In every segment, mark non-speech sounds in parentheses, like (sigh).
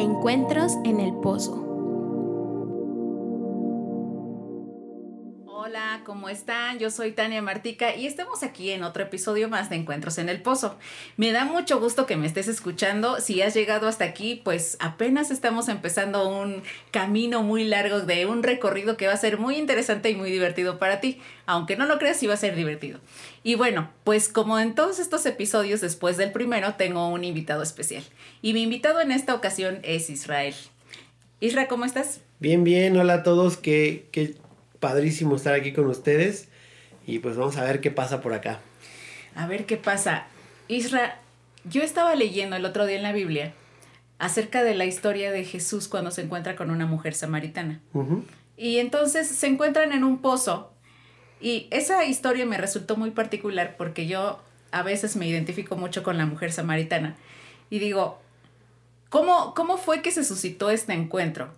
Encuentros en el Pozo. Están? Yo soy Tania Martica y estamos aquí en otro episodio más de Encuentros en el Pozo. Me da mucho gusto que me estés escuchando. Si has llegado hasta aquí, pues apenas estamos empezando un camino muy largo de un recorrido que va a ser muy interesante y muy divertido para ti. Aunque no lo creas, sí va a ser divertido. Y bueno, pues como en todos estos episodios después del primero, tengo un invitado especial. Y mi invitado en esta ocasión es Israel. Isra, ¿cómo estás? Bien, bien, hola a todos, qué, padrísimo estar aquí con ustedes. Y pues vamos a ver qué pasa por acá. A ver qué pasa. Isra, yo estaba leyendo el otro día en la Biblia acerca de la historia de Jesús cuando se encuentra con una mujer samaritana. Y entonces se encuentran en un pozo y esa historia me resultó muy particular porque yo a veces me identifico mucho con la mujer samaritana. Y digo, ¿cómo, cómo fue que se suscitó este encuentro?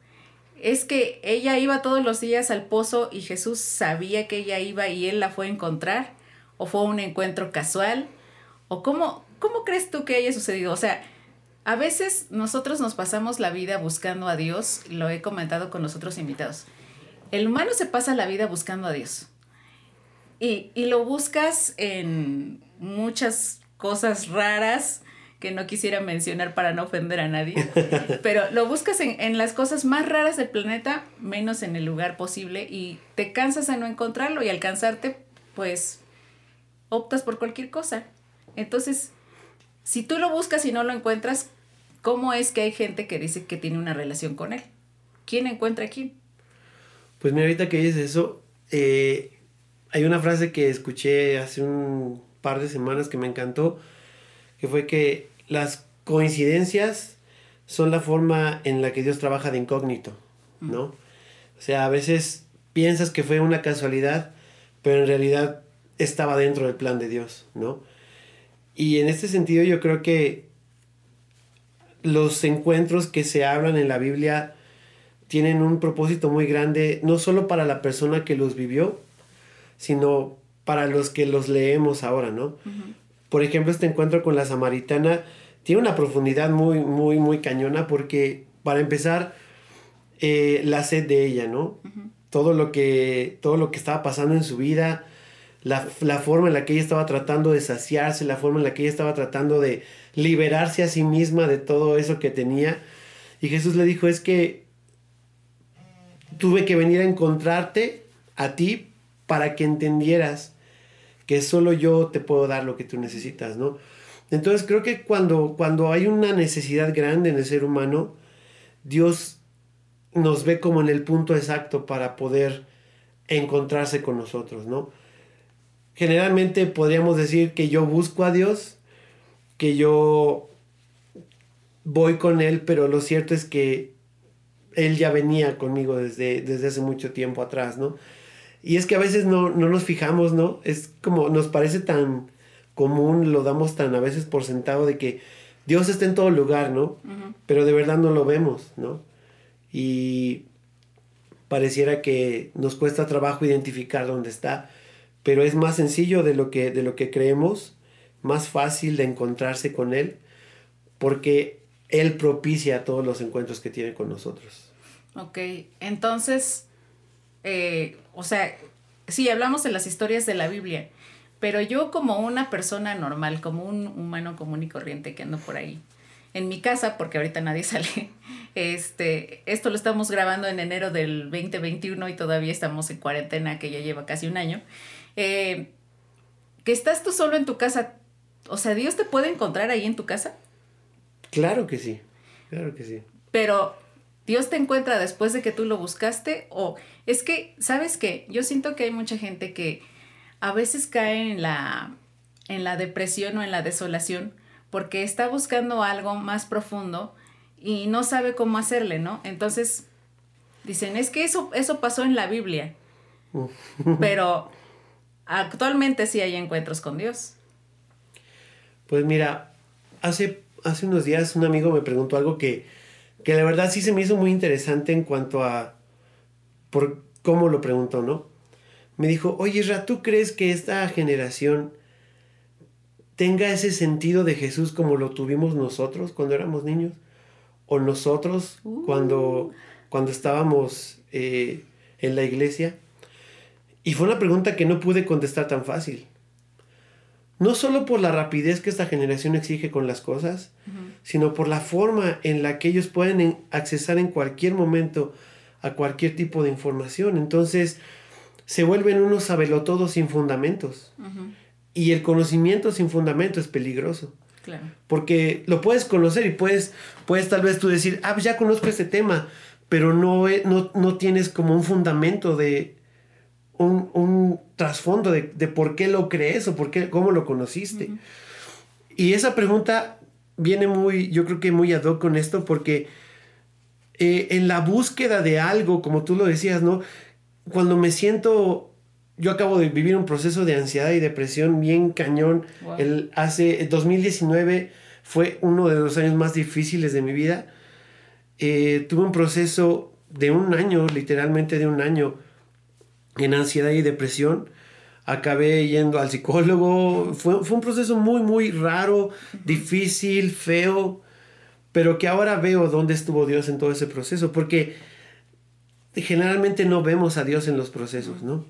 ¿Es que ella iba todos los días al pozo y Jesús sabía que ella iba y él la fue a encontrar? ¿O fue un encuentro casual? ¿O cómo, cómo crees tú que haya sucedido? O sea, a veces nosotros nos pasamos la vida buscando a Dios, lo he comentado con los otros invitados. El humano se pasa la vida buscando a Dios. Y, lo buscas en muchas cosas raras que no quisiera mencionar para no ofender a nadie, (laughs) pero lo buscas en, en, las cosas más raras del planeta, menos en el lugar posible, y te cansas de no encontrarlo y alcanzarte, pues optas por cualquier cosa. Entonces, si tú lo buscas y no lo encuentras, ¿cómo es que hay gente que dice que tiene una relación con él? ¿Quién encuentra a quién? Pues mira, ahorita que dices eso, eh, hay una frase que escuché hace un par de semanas que me encantó, que fue que las coincidencias son la forma en la que Dios trabaja de incógnito, ¿no? O sea, a veces piensas que fue una casualidad, pero en realidad estaba dentro del plan de Dios, ¿no? Y en este sentido yo creo que los encuentros que se hablan en la Biblia tienen un propósito muy grande, no solo para la persona que los vivió, sino para los que los leemos ahora, ¿no? Por ejemplo, este encuentro con la samaritana tiene una profundidad muy, muy, muy cañona porque, para empezar, eh, la sed de ella, ¿no? todo, lo que, todo lo que estaba pasando en su vida, la, la, forma en la que ella estaba tratando de saciarse, la forma en la que ella estaba tratando de liberarse a sí misma de todo eso que tenía. Y Jesús le dijo, es que tuve que venir a encontrarte a ti para que entendieras que solo yo te puedo dar lo que tú necesitas, ¿no? Entonces creo que cuando, cuando hay una necesidad grande en el ser humano, Dios nos ve como en el punto exacto para poder encontrarse con nosotros, ¿no? generalmente podríamos decir que yo busco a Dios, que yo voy con Él, pero lo cierto es que Él ya venía conmigo desde, desde hace mucho tiempo atrás, ¿no? Y es que a veces no, nos fijamos, ¿no? Es como nos parece tan común, lo damos tan a veces por sentado de que Dios está en todo lugar, ¿no? Pero de verdad no lo vemos, ¿no? Y pareciera que nos cuesta trabajo identificar dónde está pero es más sencillo de lo que, de lo que creemos, más fácil de encontrarse con Él, porque Él propicia todos los encuentros que tiene con nosotros. Ok, entonces, eh, o sea, sí, hablamos de las historias de la Biblia, pero yo como una persona normal, como un humano común y corriente que ando por ahí, en mi casa, porque ahorita nadie (laughs) sale, este, esto lo estamos grabando en enero del 2021 y todavía estamos en cuarentena que ya lleva casi un año. Eh, que estás tú solo en tu casa, o sea, ¿Dios te puede encontrar ahí en tu casa? Claro que sí, claro que sí. Pero Dios te encuentra después de que tú lo buscaste o es que, ¿sabes qué? Yo siento que hay mucha gente que a veces cae en la, en la depresión o en la desolación porque está buscando algo más profundo y no sabe cómo hacerle, ¿no? Entonces, dicen, es que eso, eso pasó en la Biblia. Pero actualmente sí hay encuentros con Dios. Pues mira, hace, hace unos días un amigo me preguntó algo que, que la verdad sí se me hizo muy interesante en cuanto a por cómo lo preguntó, ¿no? Me dijo, oye Ra, ¿tú crees que esta generación tenga ese sentido de Jesús como lo tuvimos nosotros cuando éramos niños? o nosotros Uh. cuando, cuando estábamos eh, en la iglesia. Y fue una pregunta que no pude contestar tan fácil. No solo por la rapidez que esta generación exige con las cosas, sino por la forma en la que ellos pueden en- accesar en cualquier momento a cualquier tipo de información. Entonces, se vuelven unos sabelotodos sin fundamentos. Y el conocimiento sin fundamento es peligroso. Claro. Porque lo puedes conocer y puedes, puedes tal vez tú decir, ah, pues ya conozco este tema, pero no, no, no tienes como un fundamento de un, un trasfondo de, de por qué lo crees o por qué, cómo lo conociste. Y esa pregunta viene muy, yo creo que muy ad hoc con esto, porque eh, en la búsqueda de algo, como tú lo decías, ¿no? Cuando me siento, yo acabo de vivir un proceso de ansiedad y depresión bien cañón. Wow. El, hace el 2019 fue uno de los años más difíciles de mi vida. Eh, tuve un proceso de un año, literalmente de un año, en ansiedad y depresión. Acabé yendo al psicólogo. Fue, fue un proceso muy, muy raro, difícil, feo, pero que ahora veo dónde estuvo Dios en todo ese proceso, porque generalmente no vemos a Dios en los procesos, ¿no?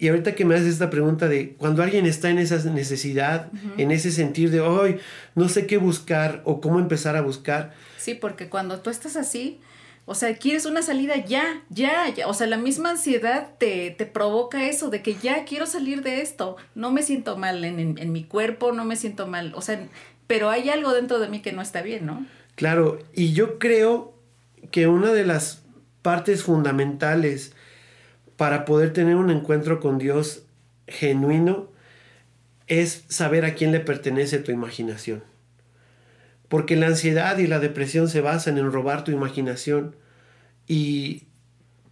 Y ahorita que me haces esta pregunta de cuando alguien está en esa necesidad, en ese sentir de, hoy no sé qué buscar o cómo empezar a buscar, Sí, porque cuando tú estás así, o sea, quieres una salida ya, ya, ya. O sea, la misma ansiedad te, te provoca eso, de que ya quiero salir de esto. No me siento mal en, en- en mi cuerpo, no me siento mal. O sea, pero hay algo dentro de mí que no está bien, ¿no? Claro, y yo creo que una de las partes fundamentales para poder tener un encuentro con Dios genuino es saber a quién le pertenece tu imaginación. Porque la ansiedad y la depresión se basan en robar tu imaginación y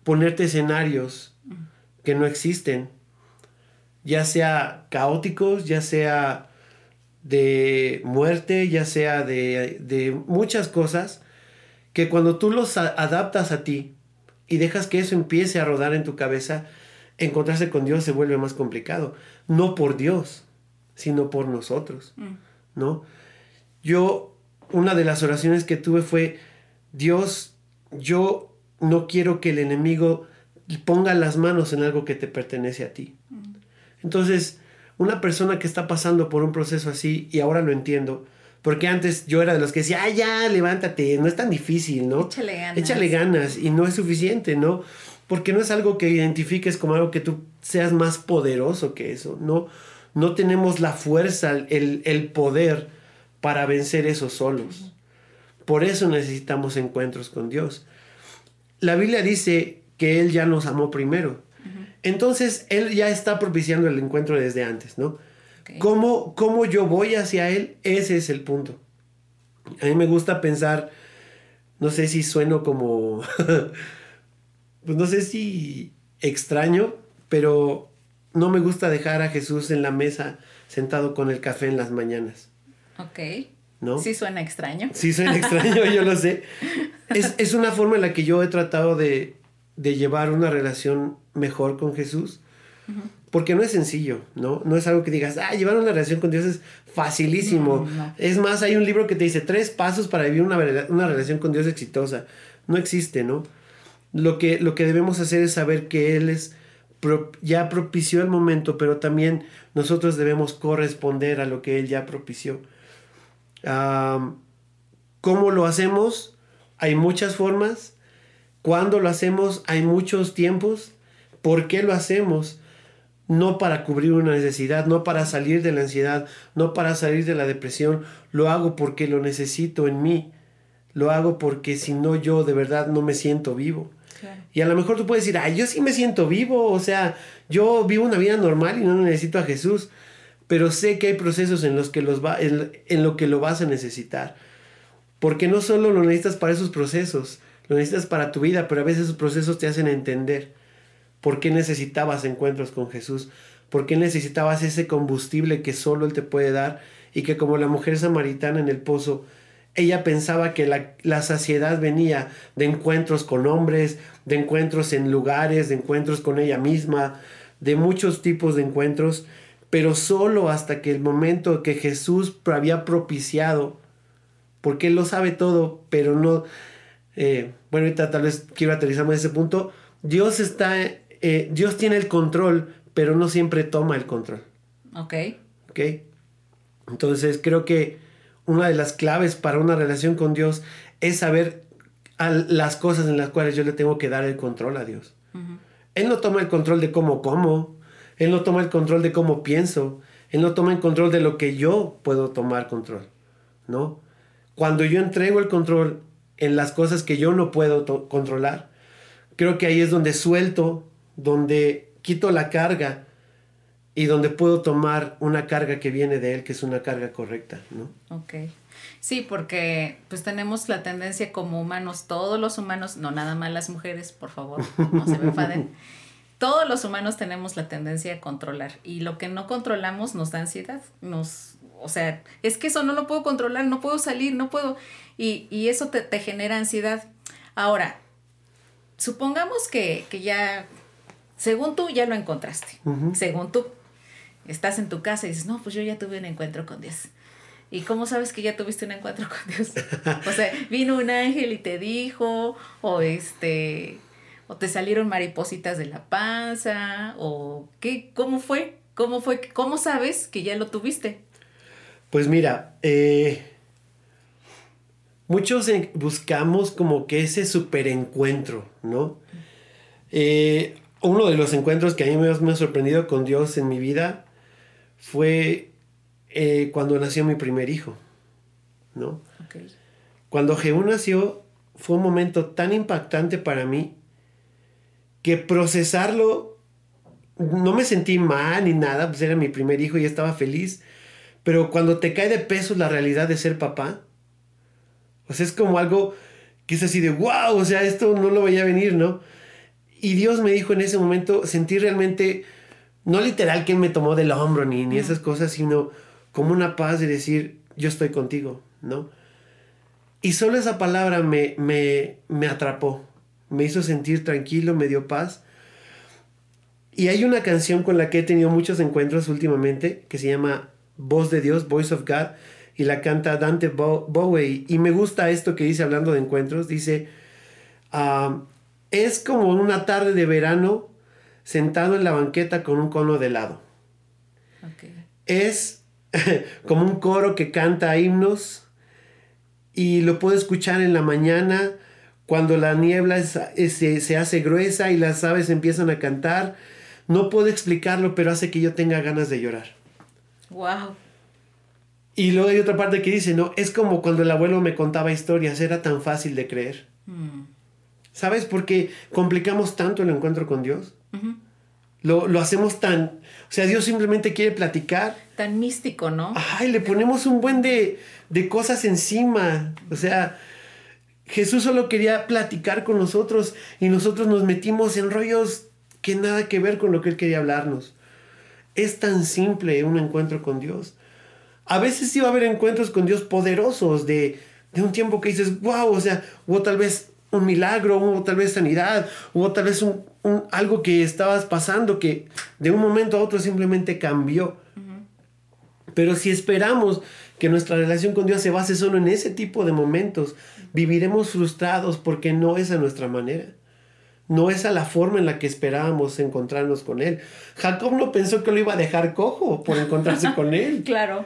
ponerte escenarios que no existen, ya sea caóticos, ya sea de muerte, ya sea de, de muchas cosas, que cuando tú los adaptas a ti y dejas que eso empiece a rodar en tu cabeza, encontrarse con Dios se vuelve más complicado. No por Dios, sino por nosotros, ¿no? Yo, una de las oraciones que tuve fue, Dios, yo no quiero que el enemigo ponga las manos en algo que te pertenece a ti. Entonces, una persona que está pasando por un proceso así, y ahora lo entiendo, porque antes yo era de los que decía, ay, ya, levántate, no es tan difícil, ¿no? Échale ganas. Échale ganas, y no es suficiente, ¿no? Porque no es algo que identifiques como algo que tú seas más poderoso que eso, ¿no? No tenemos la fuerza, el, el poder para vencer eso solos. Por eso necesitamos encuentros con Dios. La Biblia dice que Él ya nos amó primero. Entonces, Él ya está propiciando el encuentro desde antes, ¿no? Ok. ¿Cómo, ¿Cómo yo voy hacia Él? Ese es el punto. A mí me gusta pensar, no sé si sueno como, (laughs) pues no sé si extraño, pero no me gusta dejar a Jesús en la mesa sentado con el café en las mañanas, Ok. ¿no? Sí suena extraño. Sí, suena extraño, yo lo sé. (laughs) Es, es una forma en la que yo he tratado de, de llevar una relación mejor con Jesús. Porque no es sencillo, ¿no? No es algo que digas, ah, llevar una relación con Dios es facilísimo. No, no. Es más, hay un libro que te dice tres pasos para vivir una, una relación con Dios exitosa. No existe, ¿no? Lo que, lo que debemos hacer es saber que Él es ya propició el momento, pero también nosotros debemos corresponder a lo que Él ya propició. ¿Cómo lo hacemos? Hay muchas formas. ¿Cuándo lo hacemos? Hay muchos tiempos. ¿Por qué lo hacemos? No para cubrir una necesidad, no para salir de la ansiedad, no para salir de la depresión. Lo hago porque lo necesito en mí. Lo hago porque si no yo de verdad no me siento vivo. Claro. Y a lo mejor tú puedes decir, ay, yo sí me siento vivo, o sea, yo vivo una vida normal y no necesito a Jesús, pero sé que hay procesos en los que los va, en, en lo que lo vas a necesitar. Porque no solo lo necesitas para esos procesos, lo necesitas para tu vida, pero a veces esos procesos te hacen entender por qué necesitabas encuentros con Jesús, por qué necesitabas ese combustible que solo Él te puede dar y que como la mujer samaritana en el pozo, ella pensaba que la, la saciedad venía de encuentros con hombres, de encuentros en lugares, de encuentros con ella misma, de muchos tipos de encuentros, pero solo hasta que el momento que Jesús había propiciado porque Él lo sabe todo, pero no... Eh, bueno, ahorita tal vez quiero aterrizar más ese punto. Dios está... Eh, Dios tiene el control, pero no siempre toma el control. Ok. Ok. Entonces creo que una de las claves para una relación con Dios es saber las cosas en las cuales yo le tengo que dar el control a Dios. Él no toma el control de cómo como, Él no toma el control de cómo pienso, Él no toma el control de lo que yo puedo tomar control, ¿no? Cuando yo entrego el control en las cosas que yo no puedo controlar, creo que ahí es donde suelto, donde quito la carga y donde puedo tomar una carga que viene de él, que es una carga correcta, ¿no? Ok. Sí, porque pues tenemos la tendencia como humanos, todos los humanos, no nada más las mujeres, por favor, no se me enfaden. (laughs) todos los humanos tenemos la tendencia a controlar y lo que no controlamos nos da ansiedad, nos, o sea, es que eso no lo puedo controlar, no puedo salir, no puedo, y, y eso te, te, genera ansiedad. Ahora, supongamos que, que, ya, según tú, ya lo encontraste, según tú, estás en tu casa y dices, no, pues yo ya tuve un encuentro con Dios. ¿Y cómo sabes que ya tuviste un encuentro con Dios? o sea, vino un ángel y te dijo, o este, o te salieron maripositas de la panza, o qué, ¿cómo fue? ¿Cómo fue? ¿Cómo sabes que ya lo tuviste? Pues mira, eh, muchos buscamos como que ese super encuentro, ¿no? Eh, uno de los encuentros que a mí me ha sorprendido con Dios en mi vida fue eh, cuando nació mi primer hijo, ¿no? Cuando Jehú nació fue un momento tan impactante para mí que procesarlo, no me sentí mal ni nada, pues era mi primer hijo y estaba feliz, pero cuando te cae de peso la realidad de ser papá, o sea, es como algo que es así de, wow, o sea, esto no lo veía venir, ¿no? Y Dios me dijo en ese momento, sentí realmente no literal que me tomó del hombro ni, ni esas cosas, sino como una paz de decir, yo estoy contigo, ¿no? Y solo esa palabra me, me, me atrapó, me hizo sentir tranquilo, me dio paz. Y hay una canción con la que he tenido muchos encuentros últimamente que se llama Voz de Dios, Voice of God, y la canta Dante Bowie. Y me gusta esto que dice hablando de encuentros, dice, ah, es como una tarde de verano sentado en la banqueta con un cono de helado. Es (laughs) como un coro que canta himnos y lo puedo escuchar en la mañana cuando la niebla se, hace gruesa y las aves empiezan a cantar. No puedo explicarlo, pero hace que yo tenga ganas de llorar. Wow. Y luego hay otra parte que dice, no, es como cuando el abuelo me contaba historias, era tan fácil de creer. Mm. ¿Sabes? Porque complicamos tanto el encuentro con Dios. lo, lo, hacemos tan... O sea, Dios simplemente quiere platicar. Tan místico, ¿no? Ay, le ponemos un buen de, de cosas encima. O sea, Jesús solo quería platicar con nosotros y nosotros nos metimos en rollos que nada que ver con lo que Él quería hablarnos. Es tan simple un encuentro con Dios. A veces sí va a haber encuentros con Dios poderosos de, de un tiempo que dices, wow, o sea, o tal vez un milagro, hubo tal vez sanidad, hubo tal vez un, algo que estabas pasando que de un momento a otro simplemente cambió. Pero si esperamos que nuestra relación con Dios se base solo en ese tipo de momentos, viviremos frustrados porque no es a nuestra manera. No es a la forma en la que esperábamos encontrarnos con Él. Jacob no pensó que lo iba a dejar cojo por encontrarse (laughs) con Él. Claro.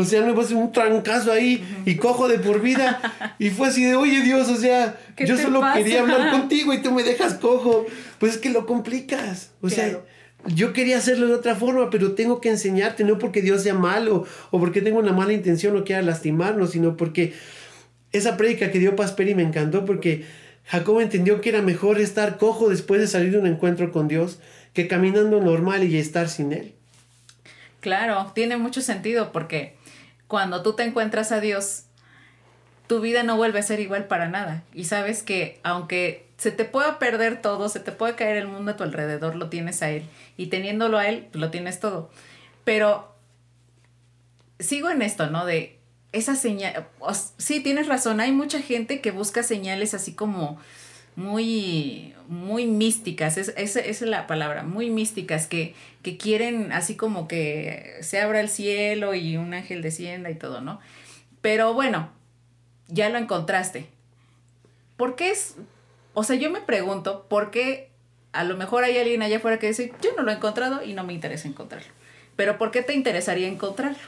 O sea, no ser un trancazo ahí y cojo de por vida. (laughs) Y fue así de, oye Dios, o sea, yo solo quería hablar (laughs) contigo y tú me dejas cojo. Pues es que lo complicas. O sea, yo quería hacerlo de otra forma, pero tengo que enseñarte, no porque Dios sea malo o porque tengo una mala intención o quiera lastimarnos, sino porque esa prédica que dio Pasperi me encantó porque Jacob entendió que era mejor estar cojo después de salir de un encuentro con Dios que caminando normal y estar sin Él. Claro, tiene mucho sentido porque cuando tú te encuentras a Dios, tu vida no vuelve a ser igual para nada. Y sabes que aunque se te pueda perder todo, se te puede caer el mundo a tu alrededor, lo tienes a Él. Y teniéndolo a Él, lo tienes todo. Pero sigo en esto, ¿no? De esa señal. Sí, tienes razón. Hay mucha gente que busca señales así como muy, muy místicas, es, esa es la palabra, muy místicas, que, que quieren así como que se abra el cielo y un ángel descienda y todo, ¿no? Pero bueno, ya lo encontraste. ¿Por qué es? O sea, yo me pregunto, ¿por qué a lo mejor hay alguien allá afuera que dice, yo no lo he encontrado y no me interesa encontrarlo? Pero ¿por qué te interesaría encontrarlo?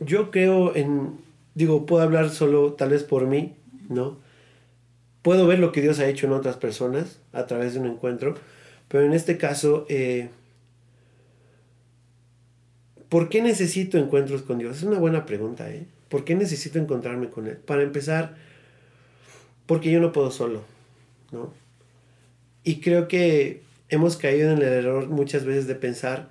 yo creo en, digo, puedo hablar solo tal vez por mí, ¿no? Puedo ver lo que Dios ha hecho en otras personas a través de un encuentro, pero en este caso, eh, ¿por qué necesito encuentros con Dios? Es una buena pregunta, ¿eh? ¿Por qué necesito encontrarme con Él? Para empezar, porque yo no puedo solo, ¿no? Y creo que hemos caído en el error muchas veces de pensar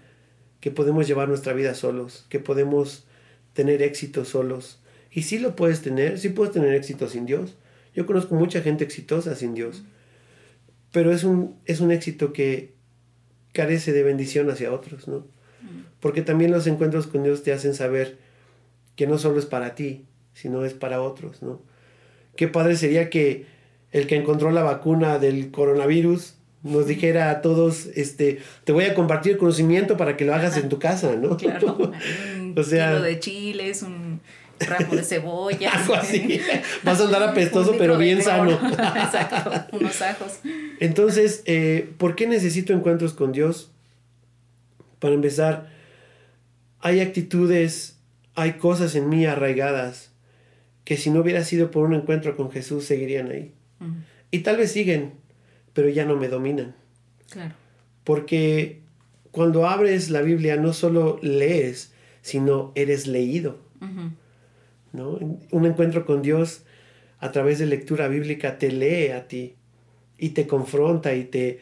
que podemos llevar nuestra vida solos, que podemos tener éxito solos. Y sí lo puedes tener, sí puedes tener éxito sin Dios. Yo conozco mucha gente exitosa sin Dios. Pero es un, es un éxito que carece de bendición hacia otros, ¿no? Porque también los encuentros con Dios te hacen saber que no solo es para ti, sino es para otros, ¿no? Qué padre sería que el que encontró la vacuna del coronavirus nos dijera a todos, este, te voy a compartir conocimiento para que lo hagas en tu casa, ¿no? (laughs) Claro, (laughs) un o sea, kilo de chiles, un ramo de cebolla. (laughs) Algo así. (laughs) Vas a andar apestoso, pero bien sano. (laughs) Exacto, unos ajos. Entonces, eh, ¿por qué necesito encuentros con Dios? Para empezar, hay actitudes, hay cosas en mí arraigadas que si no hubiera sido por un encuentro con Jesús seguirían ahí. Y tal vez siguen, pero ya no me dominan. Claro. Porque cuando abres la Biblia no solo lees, sino eres leído. Un encuentro con Dios a través de lectura bíblica te lee a ti y te confronta y te,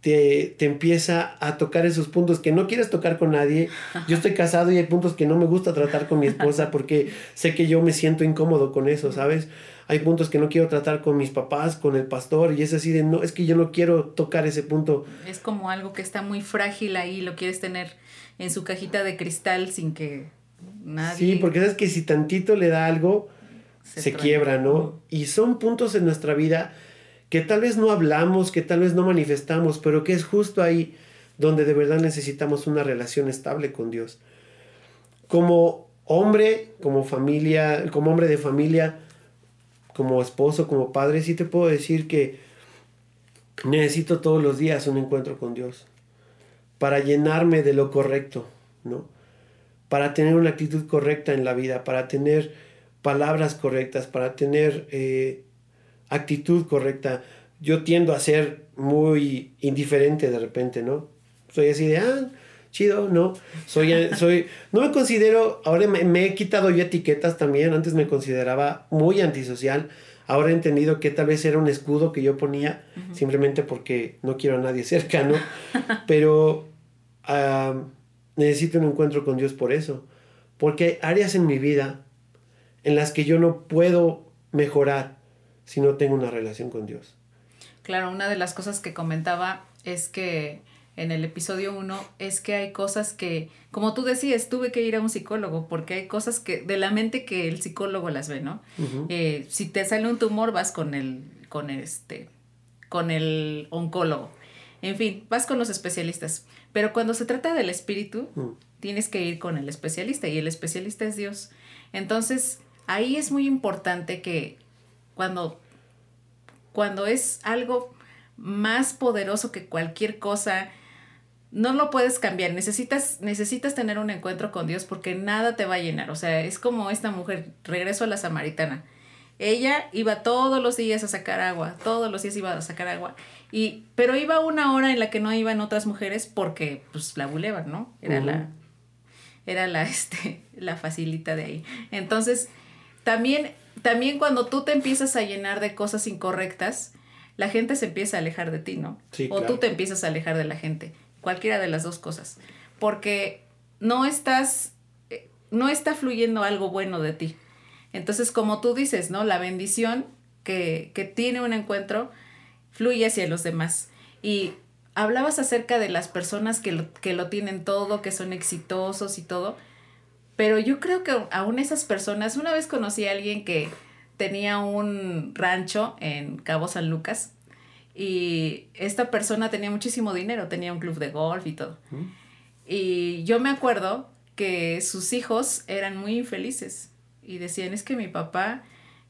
te, te, empieza a tocar esos puntos que no quieres tocar con nadie. Yo estoy casado y hay puntos que no me gusta tratar con mi esposa porque sé que yo me siento incómodo con eso, ¿sabes? hay puntos que no quiero tratar con mis papás, con el pastor, y es así de, no, es que yo no quiero tocar ese punto. Es como algo que está muy frágil ahí, lo quieres tener en su cajita de cristal sin que nadie... Sí, porque sabes que si tantito le da algo, se, quiebra, ¿no? Y son puntos en nuestra vida que tal vez no hablamos, que tal vez no manifestamos, pero que es justo ahí donde de verdad necesitamos una relación estable con Dios. Como hombre, como familia, como hombre de familia, como esposo, como padre, sí te puedo decir que necesito todos los días un encuentro con Dios para llenarme de lo correcto, ¿no? Para tener una actitud correcta en la vida, para tener palabras correctas, para tener eh, actitud correcta. Yo tiendo a ser muy indiferente de repente, ¿no? Soy así de, ah, chido, no. Soy, (laughs) soy, no me considero, ahora me, he quitado yo etiquetas también, antes me consideraba muy antisocial, ahora he entendido que tal vez era un escudo que yo ponía simplemente porque no quiero a nadie cerca, ¿no? (laughs) Pero necesito un encuentro con Dios por eso, porque hay áreas en mi vida en las que yo no puedo mejorar si no tengo una relación con Dios. Claro, una de las cosas que comentaba es que en el episodio 1 es que hay cosas que, como tú decías, tuve que ir a un psicólogo porque hay cosas que de la mente que el psicólogo las ve, ¿no? Eh, si te sale un tumor vas con el, con este, con el oncólogo. En fin, vas con los especialistas. Pero cuando se trata del espíritu, mm. tienes que ir con el especialista y el especialista es Dios. Entonces, ahí es muy importante que cuando, cuando es algo más poderoso que cualquier cosa, no lo puedes cambiar, necesitas, necesitas tener un encuentro con Dios porque nada te va a llenar. O sea, es como esta mujer, regreso a la samaritana. Ella iba todos los días a sacar agua, todos los días iba a sacar agua, y, pero iba una hora en la que no iban otras mujeres porque pues la bulevan, ¿no? Era la, era la, (laughs) este, la facilita de ahí. Entonces, también, también cuando tú te empiezas a llenar de cosas incorrectas, la gente se empieza a alejar de ti, ¿no? o tú te empiezas a alejar de la gente cualquiera de las dos cosas, porque no estás, eh, no está fluyendo algo bueno de ti. Entonces, como tú dices, ¿no? La bendición que, que tiene un encuentro fluye hacia los demás. Y hablabas acerca de las personas que lo, que lo tienen todo, que son exitosos y todo, pero yo creo que aún esas personas, una vez conocí a alguien que tenía un rancho en Cabo San Lucas y esta persona tenía muchísimo dinero, tenía un club de golf y todo. Y yo me acuerdo que sus hijos eran muy infelices. Y decían, es que mi papá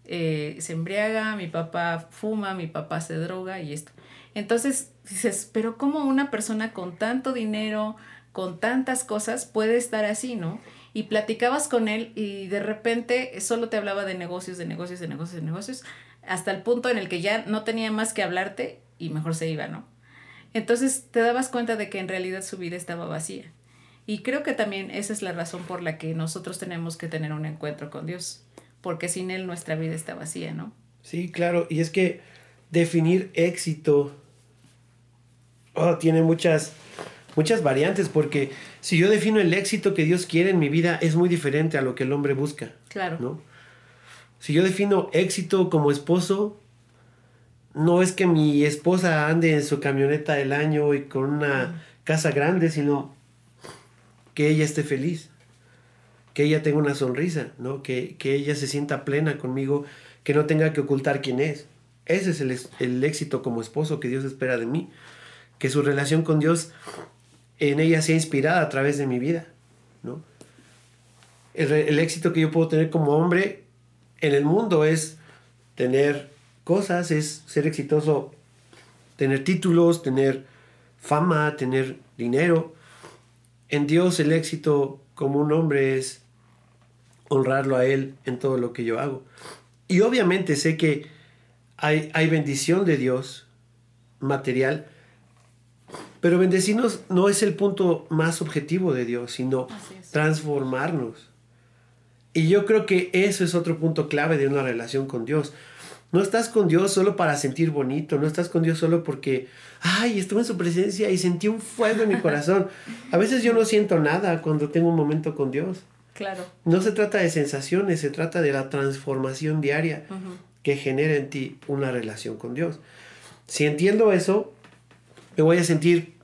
eh, se embriaga, mi papá fuma, mi papá se droga y esto. Entonces dices, pero ¿cómo una persona con tanto dinero, con tantas cosas puede estar así, no? Y platicabas con él y de repente solo te hablaba de negocios, de negocios, de negocios, de negocios, hasta el punto en el que ya no tenía más que hablarte y mejor se iba, ¿no? Entonces te dabas cuenta de que en realidad su vida estaba vacía. Y creo que también esa es la razón por la que nosotros tenemos que tener un encuentro con Dios, porque sin Él nuestra vida está vacía, ¿no? Sí, claro, y es que definir éxito oh, tiene muchas, muchas variantes, porque si yo defino el éxito que Dios quiere en mi vida, es muy diferente a lo que el hombre busca. Claro. ¿no? Si yo defino éxito como esposo, no es que mi esposa ande en su camioneta del año y con una casa grande, sino que ella esté feliz, que ella tenga una sonrisa, ¿no? Que, ella se sienta plena conmigo, que no tenga que ocultar quién es. Ese es el, el, éxito como esposo que Dios espera de mí. Que su relación con Dios en ella sea inspirada a través de mi vida, ¿no? El, el éxito que yo puedo tener como hombre en el mundo es tener cosas, es ser exitoso, tener títulos, tener fama, tener dinero. En Dios el éxito como un hombre es honrarlo a Él en todo lo que yo hago. Y obviamente sé que hay, hay bendición de Dios material, pero bendecirnos no es el punto más objetivo de Dios, sino transformarnos. Y yo creo que eso es otro punto clave de una relación con Dios. No estás con Dios solo para sentir bonito, no estás con Dios solo porque, ay, estuve en su presencia y sentí un fuego en mi corazón. A veces yo no siento nada cuando tengo un momento con Dios. Claro. No se trata de sensaciones, se trata de la transformación diaria que genera en ti una relación con Dios. Si entiendo eso, me voy a sentir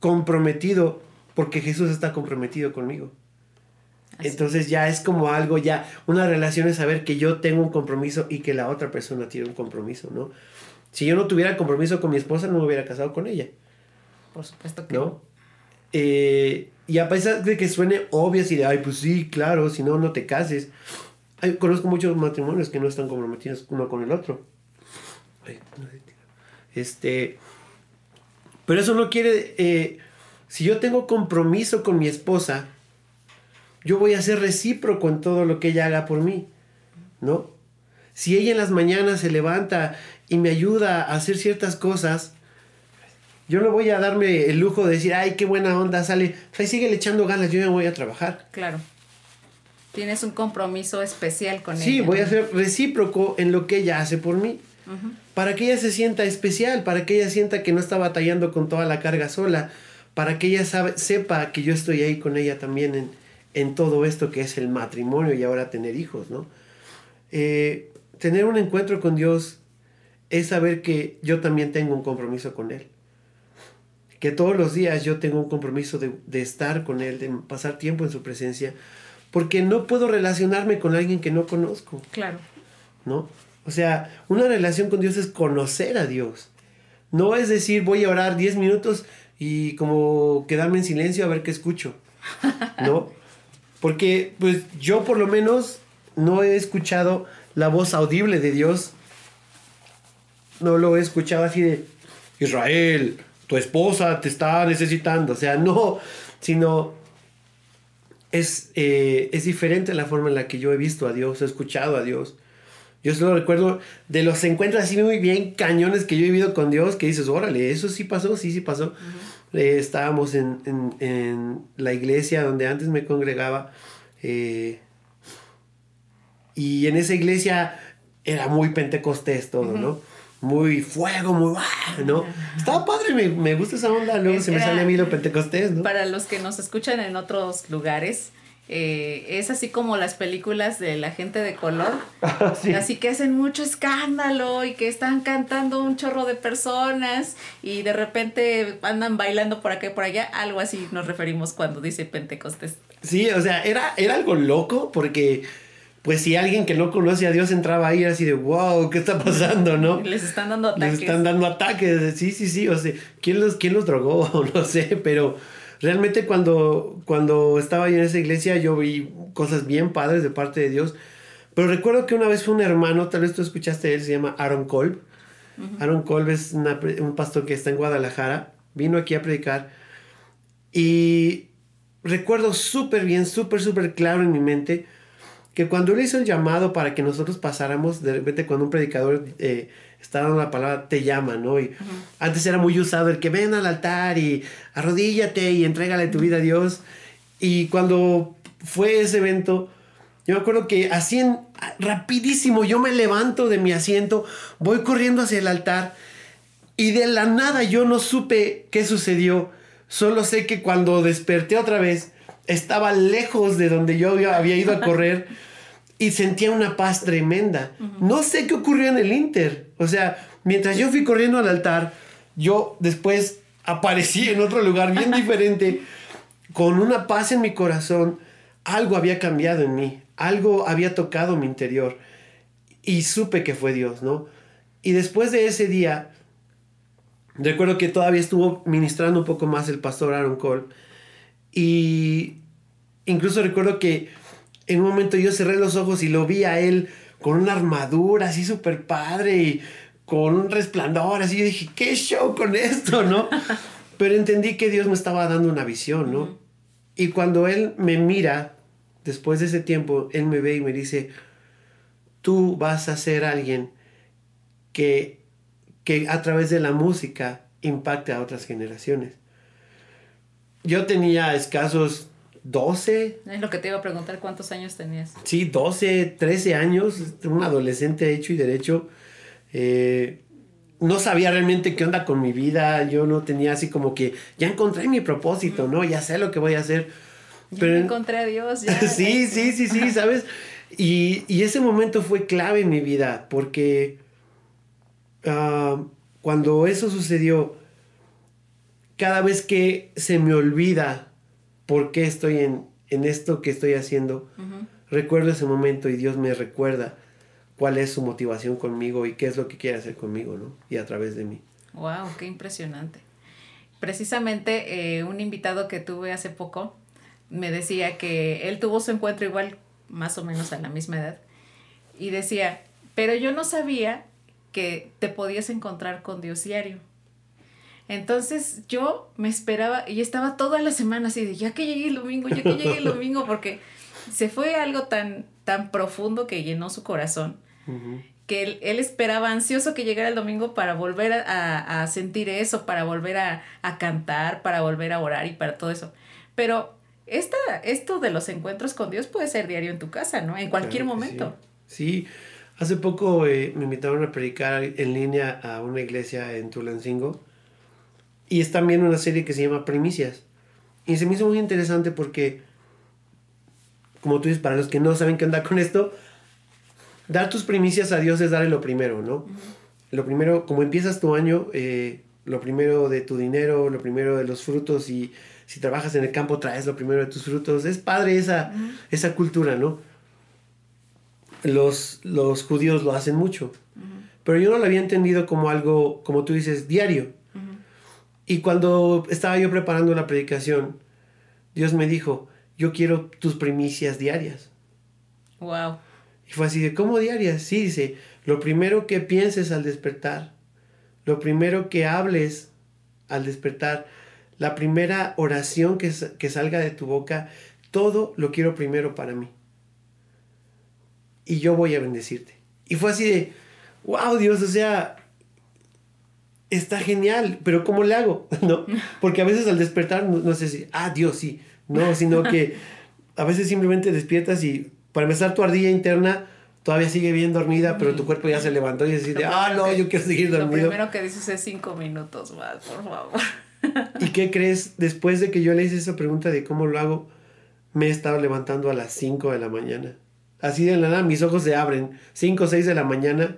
comprometido porque Jesús está comprometido conmigo. Entonces ya es como algo, ya una relación es saber que yo tengo un compromiso y que la otra persona tiene un compromiso, ¿no? Si yo no tuviera compromiso con mi esposa, no me hubiera casado con ella. Por supuesto que no. Eh, y a pesar de que suene obvio y de, ay, pues sí, claro, si no, no te cases. conozco muchos matrimonios que no están comprometidos uno con el otro. este, pero eso no quiere, eh, si yo tengo compromiso con mi esposa, yo voy a ser recíproco en todo lo que ella haga por mí, ¿no? Si ella en las mañanas se levanta y me ayuda a hacer ciertas cosas, yo no voy a darme el lujo de decir, ay, qué buena onda, sale, sigue echando ganas, yo ya voy a trabajar. Claro. Tienes un compromiso especial con ella. Sí, voy a ser recíproco en lo que ella hace por mí. Para que ella se sienta especial, para que ella sienta que no está batallando con toda la carga sola, para que ella sabe, sepa que yo estoy ahí con ella también en, en todo esto que es el matrimonio y ahora tener hijos, ¿no? Eh, tener un encuentro con Dios es saber que yo también tengo un compromiso con Él. Que todos los días yo tengo un compromiso de, de estar con Él, de pasar tiempo en su presencia, porque no puedo relacionarme con alguien que no conozco. Claro. ¿No? O sea, una relación con Dios es conocer a Dios. No es decir, voy a orar 10 minutos y como quedarme en silencio a ver qué escucho. ¿No? (laughs) Porque pues yo por lo menos no he escuchado la voz audible de Dios. No lo he escuchado así de Israel, tu esposa te está necesitando. O sea, no, sino es, eh, es diferente la forma en la que yo he visto a Dios, he escuchado a Dios. Yo solo recuerdo de los encuentros así muy bien cañones que yo he vivido con Dios, que dices, órale, eso sí pasó, sí, sí pasó. Eh, estábamos en, en, en, la iglesia donde antes me congregaba. Eh, y en esa iglesia era muy pentecostés todo, ¿no? Muy fuego, muy... ¿no? Estaba padre, me, me gusta esa onda, luego se me sale a mí lo pentecostés, ¿no? Para los que nos escuchan en otros lugares, eh, es así como las películas de la gente de color. (laughs) Ah, así que hacen mucho escándalo y que están cantando un chorro de personas y de repente andan bailando por acá y por allá. Algo así nos referimos cuando dice Pentecostés. Sí, o sea, era, era algo loco porque pues si alguien que no conoce a Dios entraba ahí así de, wow, ¿qué está pasando, no? Les están dando ataques. Les están dando ataques, sí, sí, sí, o sea, ¿quién los, quién los drogó? (laughs) no sé, pero realmente cuando, cuando estaba en esa iglesia yo vi cosas bien padres de parte de Dios. Pero recuerdo que una vez fue un hermano, tal vez tú escuchaste él, se llama Aaron Kolb. Aaron Kolb es un pastor que está en Guadalajara. Vino aquí a predicar. Y recuerdo súper bien, súper, súper claro en mi mente que cuando él hizo el llamado para que nosotros pasáramos, de repente cuando un predicador eh, está dando la palabra, te llama, ¿no? Y antes era muy usado el que ven al altar y arrodíllate y entrégale tu vida a Dios. Y cuando fue ese evento, yo me acuerdo que así en, rapidísimo yo me levanto de mi asiento, voy corriendo hacia el altar y de la nada yo no supe qué sucedió. Solo sé que cuando desperté otra vez, estaba lejos de donde yo había ido a (laughs) correr y sentía una paz tremenda. No sé qué ocurrió en el Inter. O sea, mientras yo fui corriendo al altar, yo después aparecí en otro lugar bien (laughs) diferente, con una paz en mi corazón. Algo había cambiado en mí, algo había tocado mi interior y supe que fue Dios, ¿no? Y después de ese día, recuerdo que todavía estuvo ministrando un poco más el pastor Aaron Cole y incluso recuerdo que en un momento yo cerré los ojos y lo vi a él con una armadura así súper padre y con un resplandor así. Yo dije, ¿qué show con esto, no? (laughs) Pero entendí que Dios me estaba dando una visión, ¿no? Y cuando Él me mira, después de ese tiempo, Él me ve y me dice, tú vas a ser alguien que, que a través de la música impacte a otras generaciones. Yo tenía escasos 12. Es lo que te iba a preguntar, ¿cuántos años tenías? Sí, 12, 13 años, un adolescente hecho y derecho. Eh, no sabía realmente qué onda con mi vida, yo no tenía así como que, ya encontré mi propósito, ¿no? Ya sé lo que voy a hacer. Pero encontré a Dios. Ya. (laughs) sí, sí, sí, sí, (laughs) ¿sabes? Y, ese momento fue clave en mi vida, porque ah, cuando eso sucedió, cada vez que se me olvida por qué estoy en, esto que estoy haciendo. Recuerdo ese momento y Dios me recuerda cuál es su motivación conmigo y qué es lo que quiere hacer conmigo, ¿no? Y a través de mí. Wow, qué impresionante. Precisamente eh, un invitado que tuve hace poco me decía que él tuvo su encuentro igual, más o menos a la misma edad, y decía, pero yo no sabía que te podías encontrar con Dios diario. Entonces yo me esperaba y estaba toda la semana así de ya que llegue el domingo, ya que llegue el (laughs) domingo, porque se fue algo tan, tan profundo que llenó su corazón, que él, esperaba ansioso que llegara el domingo para volver a, sentir eso, para volver a, cantar, para volver a orar y para todo eso. Pero esta, esto de los encuentros con Dios puede ser diario en tu casa, ¿no? En cualquier momento. Sí. hace poco eh, me invitaron a predicar en línea a una iglesia en Tulancingo y es también una serie que se llama Primicias. Y se me hizo muy interesante porque, como tú dices, para los que no saben qué onda con esto, dar tus primicias a Dios es darle lo primero, ¿no? Lo primero, como empiezas tu año, eh, lo primero de tu dinero, lo primero de los frutos y si trabajas en el campo traes lo primero de tus frutos. Es padre esa, esa cultura, ¿no? Los, los judíos lo hacen mucho. Pero yo no lo había entendido como algo, como tú dices, diario. Y cuando estaba yo preparando la predicación, Dios me dijo, yo quiero tus primicias diarias. Wow. Y fue así de, ¿cómo diarias? Sí, dice, lo primero que pienses al despertar, lo primero que hables al despertar, la primera oración que, que salga de tu boca, todo lo quiero primero para mí. Y yo voy a bendecirte. Y fue así de, wow, Dios, o sea, está genial, pero ¿cómo le hago? (laughs) ¿No? (laughs) Porque a veces al despertar no, sé si, ah, Dios, sí, no, sino (laughs) que a veces simplemente despiertas y para empezar tu ardilla interna todavía sigue bien dormida, pero tu cuerpo ya se levantó y dice, ah, no, yo quiero seguir dormido. Lo primero que dices es cinco minutos más, por favor. ¿Y qué crees? Después de que yo le hice esa pregunta de cómo lo hago, me he estado levantando a las 5 de la mañana. Así de la nada, mis ojos se abren, 5 o 6 de la mañana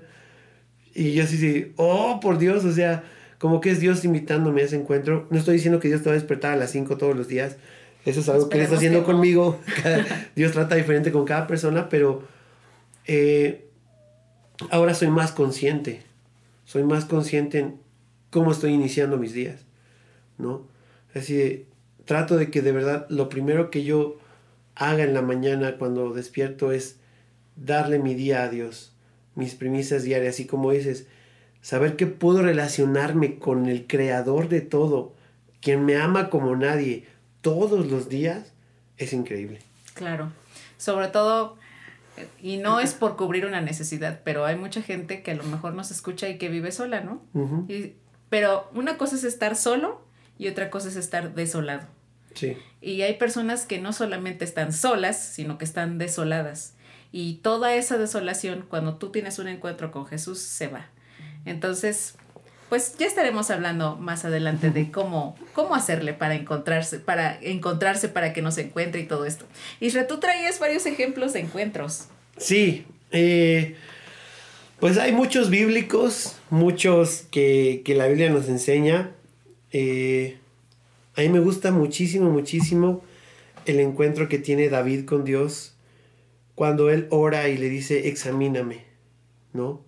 y yo así, oh, por Dios, o sea, como que es Dios invitándome a ese encuentro. No estoy diciendo que Dios te va a despertar a las 5 todos los días. Eso es algo que Él está haciendo conmigo. (laughs) Dios trata diferente con cada persona, pero eh, ahora soy más consciente. Soy más consciente en cómo estoy iniciando mis días, ¿no? Así trato de que de verdad lo primero que yo haga en la mañana cuando despierto es darle mi día a Dios, mis premisas diarias, y como dices, saber que puedo relacionarme con el creador de todo, quien me ama como nadie, todos los días, es increíble. Claro, sobre todo, y no es por cubrir una necesidad, pero hay mucha gente que a lo mejor nos escucha y que vive sola, ¿no? y, pero una cosa es estar solo y otra cosa es estar desolado. Sí. Y hay personas que no solamente están solas, sino que están desoladas. Y toda esa desolación, cuando tú tienes un encuentro con Jesús, se va. Entonces, pues ya estaremos hablando más adelante de (laughs) cómo, cómo hacerle para encontrarse, para encontrarse, para que nos encuentre y todo esto. Isra, tú traías varios ejemplos de encuentros. Sí, eh, pues hay muchos bíblicos, muchos que, que la Biblia nos enseña. Eh, a mí me gusta muchísimo, muchísimo el encuentro que tiene David con Dios cuando él ora y le dice, examíname, ¿no?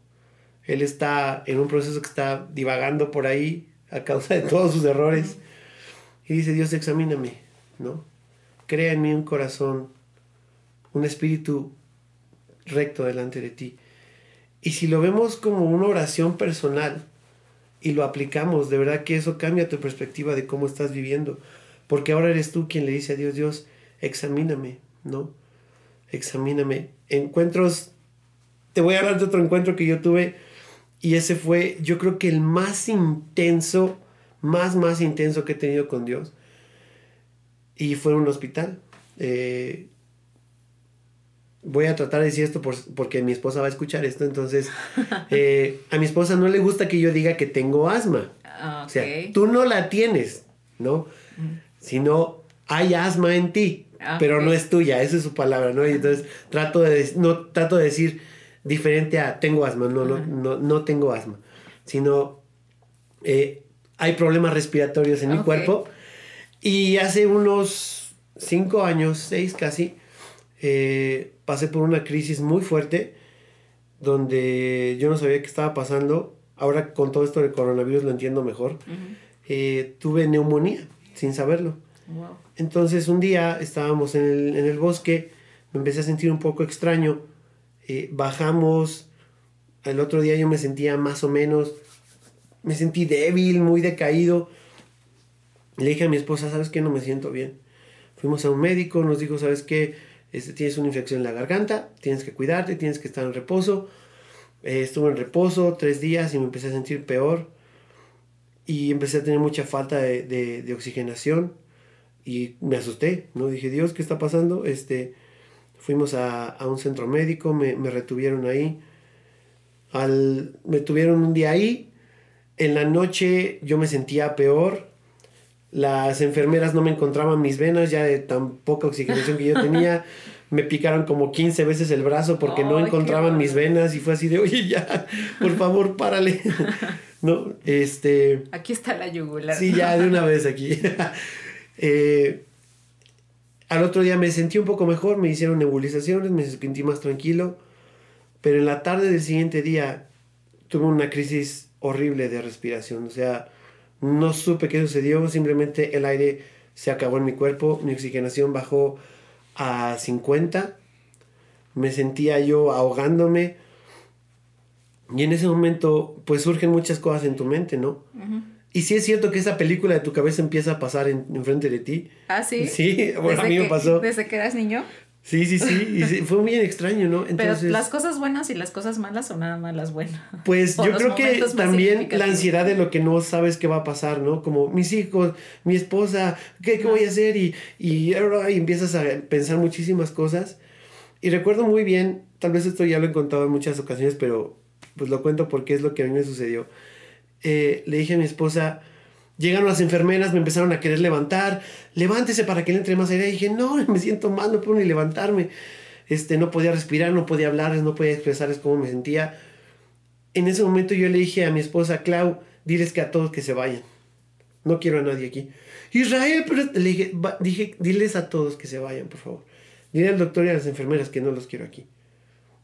Él está en un proceso que está divagando por ahí a causa de todos sus errores. Y dice, Dios, examíname, ¿no? Crea en mí un corazón, un espíritu recto delante de ti. Y si lo vemos como una oración personal y lo aplicamos, de verdad que eso cambia tu perspectiva de cómo estás viviendo. Porque ahora eres tú quien le dice a Dios, Dios, examíname, ¿no? Examíname. Encuentros, te voy a hablar de otro encuentro que yo tuve y ese fue, yo creo que el más intenso, más, más intenso que he tenido con Dios. Y fue en un hospital. Eh, voy a tratar de decir esto porque mi esposa va a escuchar esto. Entonces, (laughs) eh, a mi esposa no le gusta que yo diga que tengo asma. O sea, tú no la tienes, ¿no? Sino hay asma en ti, pero no es tuya, esa es su palabra, ¿no? Y entonces trato de, no, trato de decir diferente a tengo asma, no, no, no, no tengo asma, sino eh, hay problemas respiratorios en mi cuerpo. Y hace unos cinco años, seis casi, eh, pasé por una crisis muy fuerte donde yo no sabía qué estaba pasando. Ahora con todo esto del coronavirus lo entiendo mejor. Eh, tuve neumonía sin saberlo. Entonces un día estábamos en el, en el bosque, me empecé a sentir un poco extraño eh, bajamos, el otro día yo me sentía más o menos, me sentí débil, muy decaído. Le dije a mi esposa, ¿sabes qué? No me siento bien. Fuimos a un médico, nos dijo, ¿sabes qué? Este, tienes una infección en la garganta, tienes que cuidarte, tienes que estar en reposo. Eh, estuve en reposo tres días y me empecé a sentir peor. Y empecé a tener mucha falta de, de, oxigenación. Y me asusté, ¿no? Dije, Dios, ¿qué está pasando? Este, Fuimos a, un centro médico, me, retuvieron ahí. Al, me tuvieron un día ahí. En la noche yo me sentía peor. Las enfermeras no me encontraban mis venas ya de tan poca oxigenación que yo tenía. (laughs) me picaron como 15 veces el brazo porque no encontraban mis venas y fue así de, oye, ya, por favor, párale. (laughs) no, este... Aquí está la yugular. Sí, ya, de una vez aquí. (laughs) eh, al otro día me sentí un poco mejor, me hicieron nebulizaciones, me sentí más tranquilo, pero en la tarde del siguiente día tuve una crisis horrible de respiración, o sea, no supe qué sucedió, simplemente el aire se acabó en mi cuerpo, mi oxigenación bajó a 50, me sentía yo ahogándome y en ese momento pues surgen muchas cosas en tu mente, ¿no? Y sí es cierto que esa película de tu cabeza empieza a pasar en, frente de ti. Ah, sí. Sí, bueno, a mí me pasó. ¿Desde que eras niño? Sí, sí, sí, y fue muy extraño, ¿no? Entonces, Pero las cosas buenas y las cosas malas son nada más las buenas. Pues yo creo que también la ansiedad de lo que no sabes qué va a pasar, ¿no? Como mis hijos, mi esposa, ¿qué, qué voy a hacer? Y, y, y empiezas a pensar muchísimas cosas. Y recuerdo muy bien, tal vez esto ya lo he contado en muchas ocasiones, pero pues lo cuento porque es lo que a mí me sucedió eh, le dije a mi esposa, llegaron las enfermeras, me empezaron a querer levantar, levántese para que le entre más aire. Y dije, no, (laughs) me siento mal, no puedo ni levantarme. Este, no podía respirar, no podía hablarles, no podía expresarles cómo me sentía. En ese momento yo le dije a mi esposa, Clau, diles que a todos que se vayan. No quiero a nadie aquí. Israel, pero le dije, dije, diles a todos que se vayan, por favor. Dile al doctor y a las enfermeras que no los quiero aquí.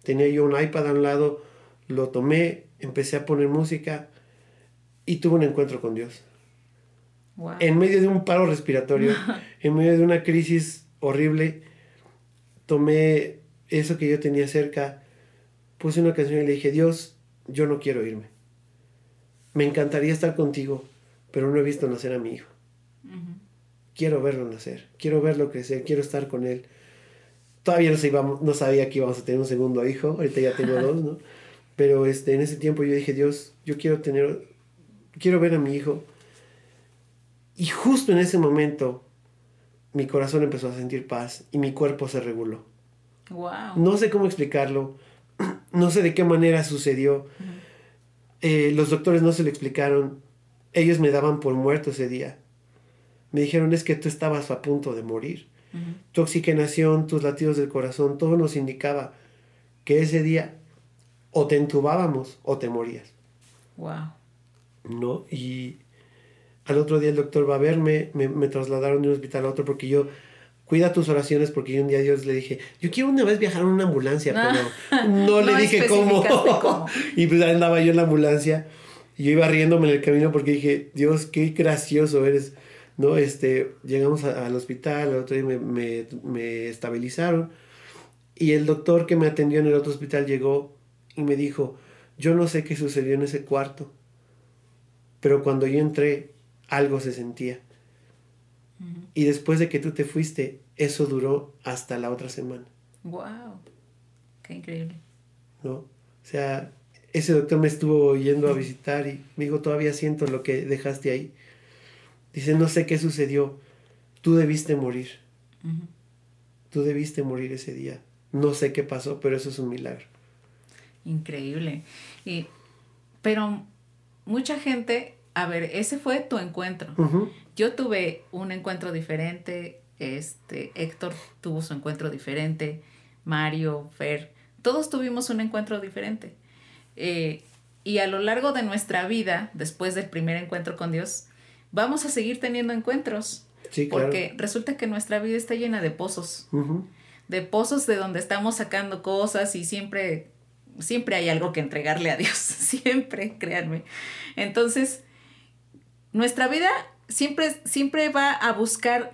Tenía yo un iPad a un lado, lo tomé, empecé a poner música, y tuve un encuentro con Dios. En medio de un paro respiratorio, (laughs) en medio de una crisis horrible, tomé eso que yo tenía cerca, puse una canción y le dije, Dios, yo no quiero irme. Me encantaría estar contigo, pero no he visto nacer a mi hijo. Quiero verlo nacer, quiero verlo crecer, quiero estar con él. Todavía no, no sabía que íbamos a tener un segundo hijo, ahorita ya tengo (laughs) dos, ¿no? Pero este, en ese tiempo yo dije, Dios, yo quiero tener, quiero ver a mi hijo. Y justo en ese momento mi corazón empezó a sentir paz y mi cuerpo se reguló. Wow. No sé cómo explicarlo, (clears throat) no sé de qué manera sucedió. Eh, los doctores no se lo explicaron. Ellos me daban por muerto ese día. Me dijeron es que tú estabas a punto de morir. Tu oxigenación, tus latidos del corazón, todo nos indicaba que ese día o te entubábamos o te morías. Wow. ¿No? Y al otro día el doctor va a verme, me, me trasladaron de un hospital a otro porque yo cuida tus oraciones porque yo un día a Dios le dije, yo quiero una vez viajar en una ambulancia, pero no le (laughs) dije (laughs) cómo. y pues andaba yo en la ambulancia y yo iba riéndome en el camino porque dije, Dios, qué gracioso eres. No, este, llegamos al hospital, al otro día me, me, me estabilizaron y el doctor que me atendió en el otro hospital llegó y me dijo, yo no sé qué sucedió en ese cuarto, pero cuando yo entré, algo se sentía. Y después de que tú te fuiste, eso duró hasta la otra semana. ¡Wow! ¡Qué increíble! ¿No? O sea, ese doctor me estuvo yendo a visitar y me dijo, todavía siento lo que dejaste ahí. Dice, no sé qué sucedió. Tú debiste morir. Tú debiste morir ese día. No sé qué pasó, pero eso es un milagro. Increíble. Y, pero mucha gente, a ver, ese fue tu encuentro. Yo tuve un encuentro diferente, este, Héctor tuvo su encuentro diferente, Mario, Fer, todos tuvimos un encuentro diferente. Eh, y a lo largo de nuestra vida, después del primer encuentro con Dios, vamos a seguir teniendo encuentros. Sí, claro. Porque resulta que nuestra vida está llena de pozos. De pozos de donde estamos sacando cosas y siempre, siempre hay algo que entregarle a Dios. (laughs) siempre, créanme. Entonces, nuestra vida siempre, siempre va a buscar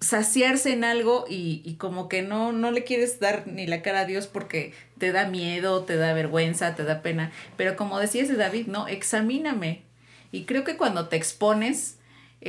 saciarse en algo y, como que no, no le quieres dar ni la cara a Dios porque te da miedo, te da vergüenza, te da pena. Pero como decías de David, no, examíname. Y creo que cuando te expones,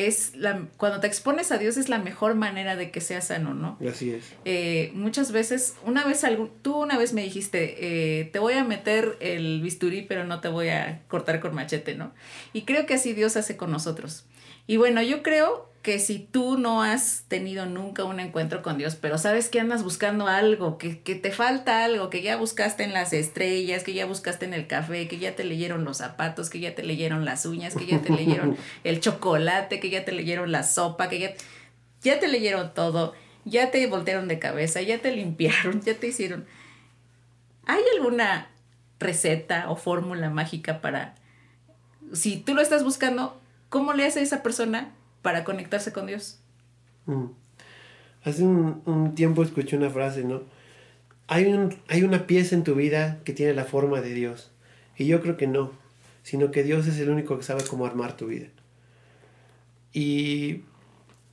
es la, cuando te expones a Dios es la mejor manera de que seas sano, ¿no? Así es. Eh, muchas veces, una vez, tú una vez me dijiste, eh, te voy a meter el bisturí, pero no te voy a cortar con machete, ¿no? Y creo que así Dios hace con nosotros. Y bueno, yo creo que si tú no has tenido nunca un encuentro con Dios, pero sabes que andas buscando algo, que, que, te falta algo, que ya buscaste en las estrellas, que ya buscaste en el café, que ya te leyeron los zapatos, que ya te leyeron las uñas, que ya te leyeron (laughs) el chocolate, que ya te leyeron la sopa, que ya, ya te leyeron todo, ya te voltearon de cabeza, ya te limpiaron, ya te hicieron. ¿Hay alguna receta o fórmula mágica para, si tú lo estás buscando, ¿Cómo le hace esa persona para conectarse con Dios? Mm. Hace un, tiempo escuché una frase, ¿no? Hay, un, hay una pieza en tu vida que tiene la forma de Dios. Y yo creo que no, sino que Dios es el único que sabe cómo armar tu vida. Y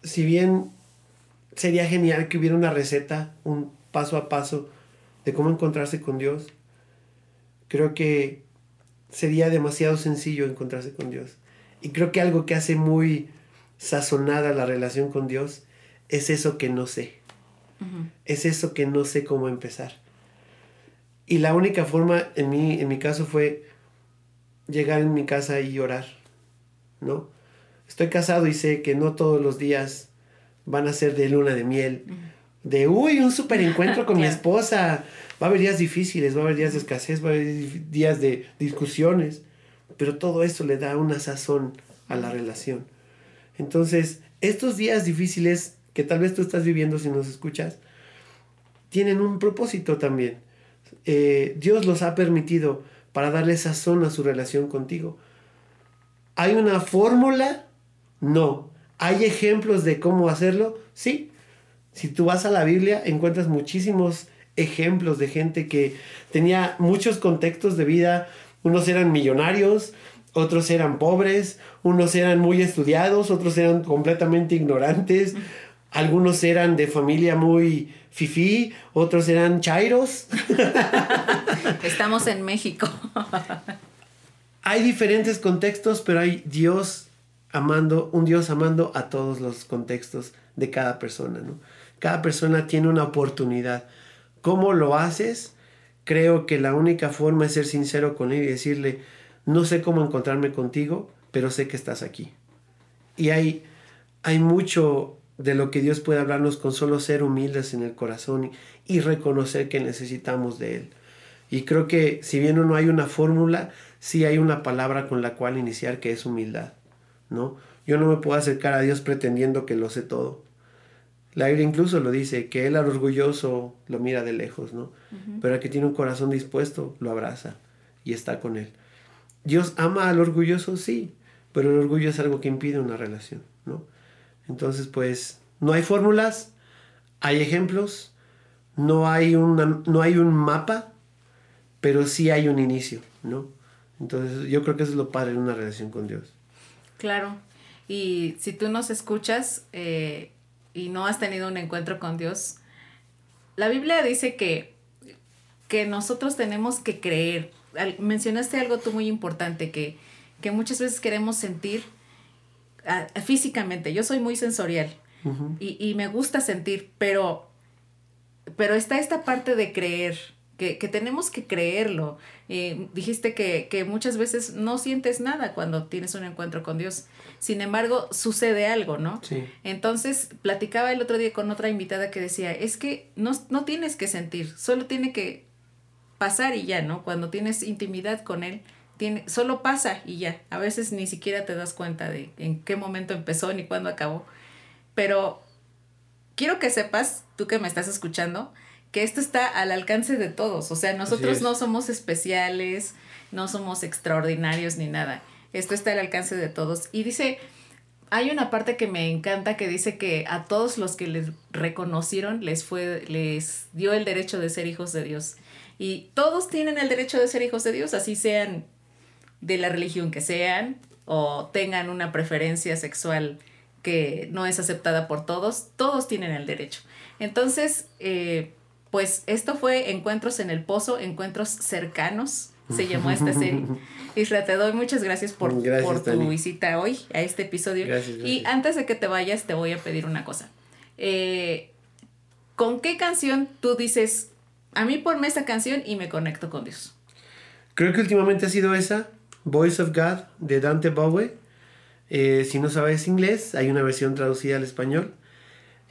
si bien sería genial que hubiera una receta, un paso a paso de cómo encontrarse con Dios, creo que sería demasiado sencillo encontrarse con Dios. Y creo que algo que hace muy sazonada la relación con Dios es eso que no sé. Es eso que no sé cómo empezar. Y la única forma en mi, en mi caso fue llegar en mi casa y orar, ¿no? Estoy casado y sé que no todos los días van a ser de luna de miel, de, uy, un super encuentro con (laughs) mi esposa. Va a haber días difíciles, va a haber días de escasez, va a haber días de discusiones pero todo eso le da una sazón a la relación. Entonces, estos días difíciles que tal vez tú estás viviendo si nos escuchas, tienen un propósito también. Eh, Dios los ha permitido para darle sazón a su relación contigo. ¿Hay una fórmula? No. ¿Hay ejemplos de cómo hacerlo? Sí. Si tú vas a la Biblia, encuentras muchísimos ejemplos de gente que tenía muchos contextos de vida unos eran millonarios, otros eran pobres, unos eran muy estudiados, otros eran completamente ignorantes, algunos eran de familia muy fifí, otros eran chairos. (laughs) Estamos en México. (laughs) hay diferentes contextos, pero hay Dios amando, un Dios amando a todos los contextos de cada persona, ¿no? Cada persona tiene una oportunidad. ¿Cómo lo haces? Creo que la única forma es ser sincero con él y decirle, no sé cómo encontrarme contigo, pero sé que estás aquí. Y hay, hay mucho de lo que Dios puede hablarnos con solo ser humildes en el corazón y, reconocer que necesitamos de Él. Y creo que si bien no hay una fórmula, sí hay una palabra con la cual iniciar que es humildad, ¿no? Yo no me puedo acercar a Dios pretendiendo que lo sé todo. La Biblia incluso lo dice, que Él al orgulloso lo mira de lejos, ¿no? Pero al que tiene un corazón dispuesto, lo abraza y está con Él. Dios ama al orgulloso, sí, pero el orgullo es algo que impide una relación, ¿no? Entonces, pues, no hay fórmulas, hay ejemplos, no hay, una, no hay un mapa, pero sí hay un inicio, ¿no? Entonces, yo creo que eso es lo padre de una relación con Dios. Claro, y si tú nos escuchas eh, y no has tenido un encuentro con Dios, la Biblia dice que, que nosotros tenemos que creer mencionaste algo tú muy importante, que, que muchas veces queremos sentir físicamente. Yo soy muy sensorial y, y, me gusta sentir, pero, pero está esta parte de creer. Que, que tenemos que creerlo. Eh, dijiste que, que, muchas veces no sientes nada cuando tienes un encuentro con Dios. Sin embargo, sucede algo, ¿no? Sí. Entonces, platicaba el otro día con otra invitada que decía, es que no, no tienes que sentir, solo tiene que pasar y ya, ¿no? Cuando tienes intimidad con él, tiene, solo pasa y ya. A veces ni siquiera te das cuenta de en qué momento empezó ni cuándo acabó. Pero quiero que sepas, tú que me estás escuchando, que esto está al alcance de todos. O sea, nosotros no somos especiales, no somos extraordinarios ni nada. Esto está al alcance de todos. Y dice, hay una parte que me encanta que dice que a todos los que les reconocieron les fue, les dio el derecho de ser hijos de Dios. Y todos tienen el derecho de ser hijos de Dios, así sean de la religión que sean o tengan una preferencia sexual que no es aceptada por todos, todos tienen el derecho. Entonces, eh, pues esto fue Encuentros en el Pozo, Encuentros Cercanos, se llamó esta (laughs) serie. Isra, te doy muchas gracias por, por tu visita hoy a este episodio. Y antes de que te vayas, te voy a pedir una cosa. Eh, ¿Con qué canción tú dices, a mí ponme esta canción y me conecto con Dios. Creo que últimamente ha sido esa, Voice of God, de Dante Bowie. Eh, si no sabes inglés, hay una versión traducida al español.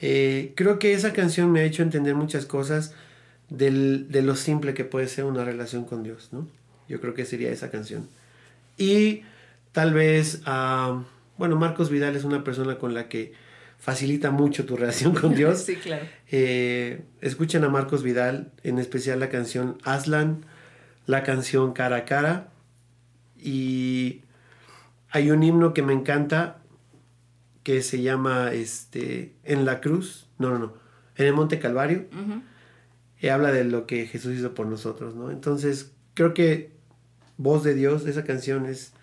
Eh, creo que esa canción me ha hecho entender muchas cosas del, de lo simple que puede ser una relación con Dios, ¿no? Yo creo que sería esa canción. Y tal vez, uh, bueno, Marcos Vidal es una persona con la que facilita mucho tu relación con (laughs) Dios. sí, claro. Eh, escuchen a Marcos Vidal, en especial la canción Aslan, la canción Cara a Cara. Y hay un himno que me encanta que se llama este, En la Cruz. No, no, no. En el Monte Calvario. Y habla de lo que Jesús hizo por nosotros, ¿no? Entonces, creo que Voz de Dios, esa canción es,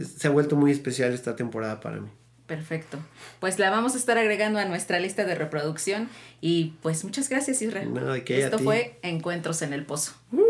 se ha vuelto muy especial esta temporada para mí. Perfecto. Pues la vamos a estar agregando a nuestra lista de reproducción y pues muchas gracias Israel. No, Esto fue Encuentros en el Pozo. Uh.